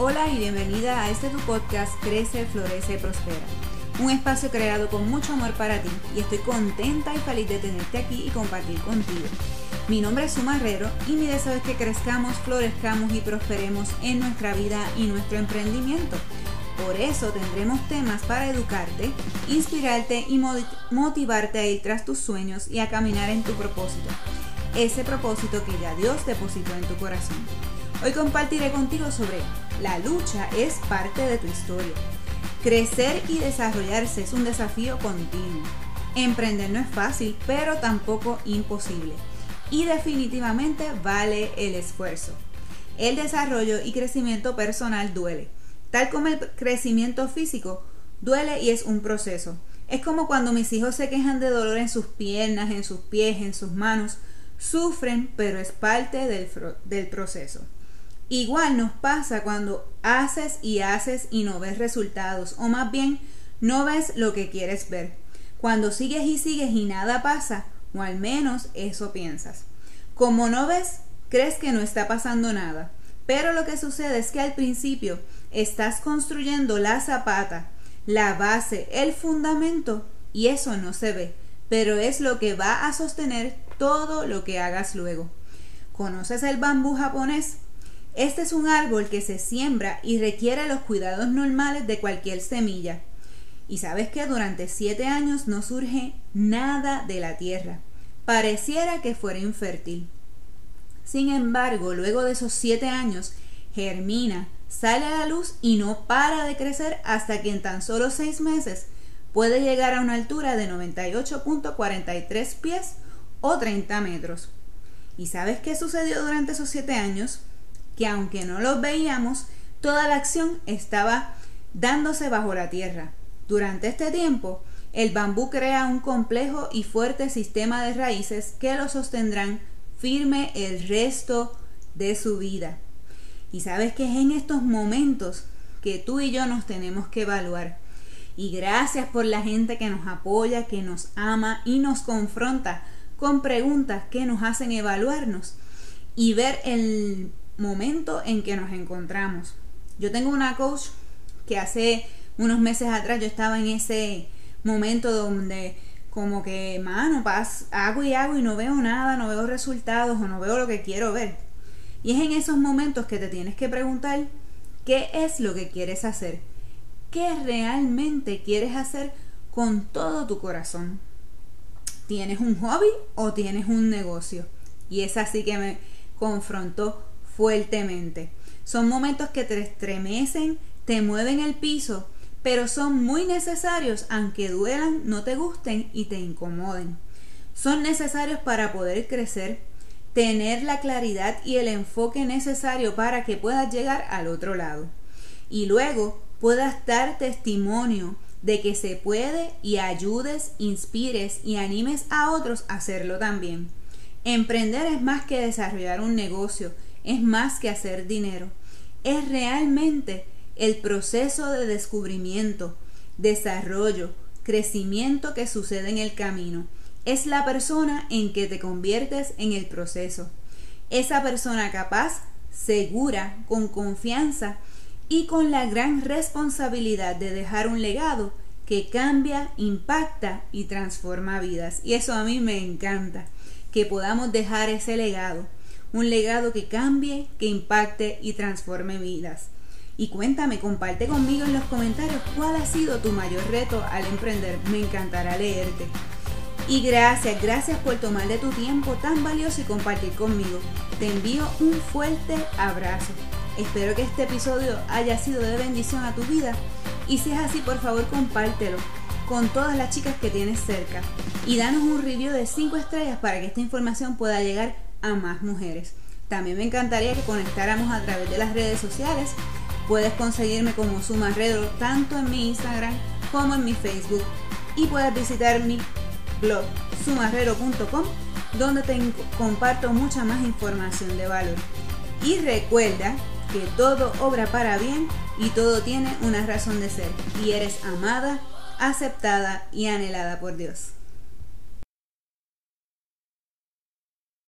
Hola y bienvenida a este tu podcast Crece, Florece, Prospera. Un espacio creado con mucho amor para ti y estoy contenta y feliz de tenerte aquí y compartir contigo. Mi nombre es Suma Herrero y mi deseo es que crezcamos, florezcamos y prosperemos en nuestra vida y nuestro emprendimiento. Por eso tendremos temas para educarte, inspirarte y motivarte a ir tras tus sueños y a caminar en tu propósito. Ese propósito que ya Dios depositó en tu corazón. Hoy compartiré contigo sobre la lucha es parte de tu historia. Crecer y desarrollarse es un desafío continuo. Emprender no es fácil, pero tampoco imposible. Y definitivamente vale el esfuerzo. El desarrollo y crecimiento personal duele. Tal como el crecimiento físico, duele y es un proceso. Es como cuando mis hijos se quejan de dolor en sus piernas, en sus pies, en sus manos. Sufren, pero es parte del, del proceso. Igual nos pasa cuando haces y haces y no ves resultados, o más bien no ves lo que quieres ver. Cuando sigues y sigues y nada pasa, o al menos eso piensas. Como no ves, crees que no está pasando nada. Pero lo que sucede es que al principio estás construyendo la zapata, la base, el fundamento, y eso no se ve, pero es lo que va a sostener todo lo que hagas luego. ¿Conoces el bambú japonés? Este es un árbol que se siembra y requiere los cuidados normales de cualquier semilla. Y sabes que durante siete años no surge nada de la tierra. Pareciera que fuera infértil. Sin embargo, luego de esos siete años, germina, sale a la luz y no para de crecer hasta que en tan solo seis meses puede llegar a una altura de 98.43 pies o 30 metros. ¿Y sabes qué sucedió durante esos siete años? Que aunque no los veíamos, toda la acción estaba dándose bajo la tierra. Durante este tiempo, el bambú crea un complejo y fuerte sistema de raíces que lo sostendrán firme el resto de su vida. Y sabes que es en estos momentos que tú y yo nos tenemos que evaluar. Y gracias por la gente que nos apoya, que nos ama y nos confronta con preguntas que nos hacen evaluarnos y ver el momento en que nos encontramos. Yo tengo una coach que hace unos meses atrás yo estaba en ese momento donde como que, mano, paz, hago y hago y no veo nada, no veo resultados o no veo lo que quiero ver. Y es en esos momentos que te tienes que preguntar qué es lo que quieres hacer, qué realmente quieres hacer con todo tu corazón. ¿Tienes un hobby o tienes un negocio? Y es así que me confrontó fuertemente. Son momentos que te estremecen, te mueven el piso, pero son muy necesarios aunque duelan, no te gusten y te incomoden. Son necesarios para poder crecer, tener la claridad y el enfoque necesario para que puedas llegar al otro lado. Y luego puedas dar testimonio de que se puede y ayudes, inspires y animes a otros a hacerlo también. Emprender es más que desarrollar un negocio, es más que hacer dinero. Es realmente el proceso de descubrimiento, desarrollo, crecimiento que sucede en el camino. Es la persona en que te conviertes en el proceso. Esa persona capaz, segura, con confianza y con la gran responsabilidad de dejar un legado que cambia, impacta y transforma vidas. Y eso a mí me encanta, que podamos dejar ese legado un legado que cambie, que impacte y transforme vidas. Y cuéntame, comparte conmigo en los comentarios cuál ha sido tu mayor reto al emprender. Me encantará leerte. Y gracias, gracias por tomar de tu tiempo tan valioso y compartir conmigo. Te envío un fuerte abrazo. Espero que este episodio haya sido de bendición a tu vida. Y si es así, por favor, compártelo con todas las chicas que tienes cerca. Y danos un review de 5 estrellas para que esta información pueda llegar a más mujeres. También me encantaría que conectáramos a través de las redes sociales. Puedes conseguirme como Sumarredo tanto en mi Instagram como en mi Facebook. Y puedes visitar mi blog sumarrero.com donde te comparto mucha más información de valor. Y recuerda que todo obra para bien y todo tiene una razón de ser. Y eres amada, aceptada y anhelada por Dios.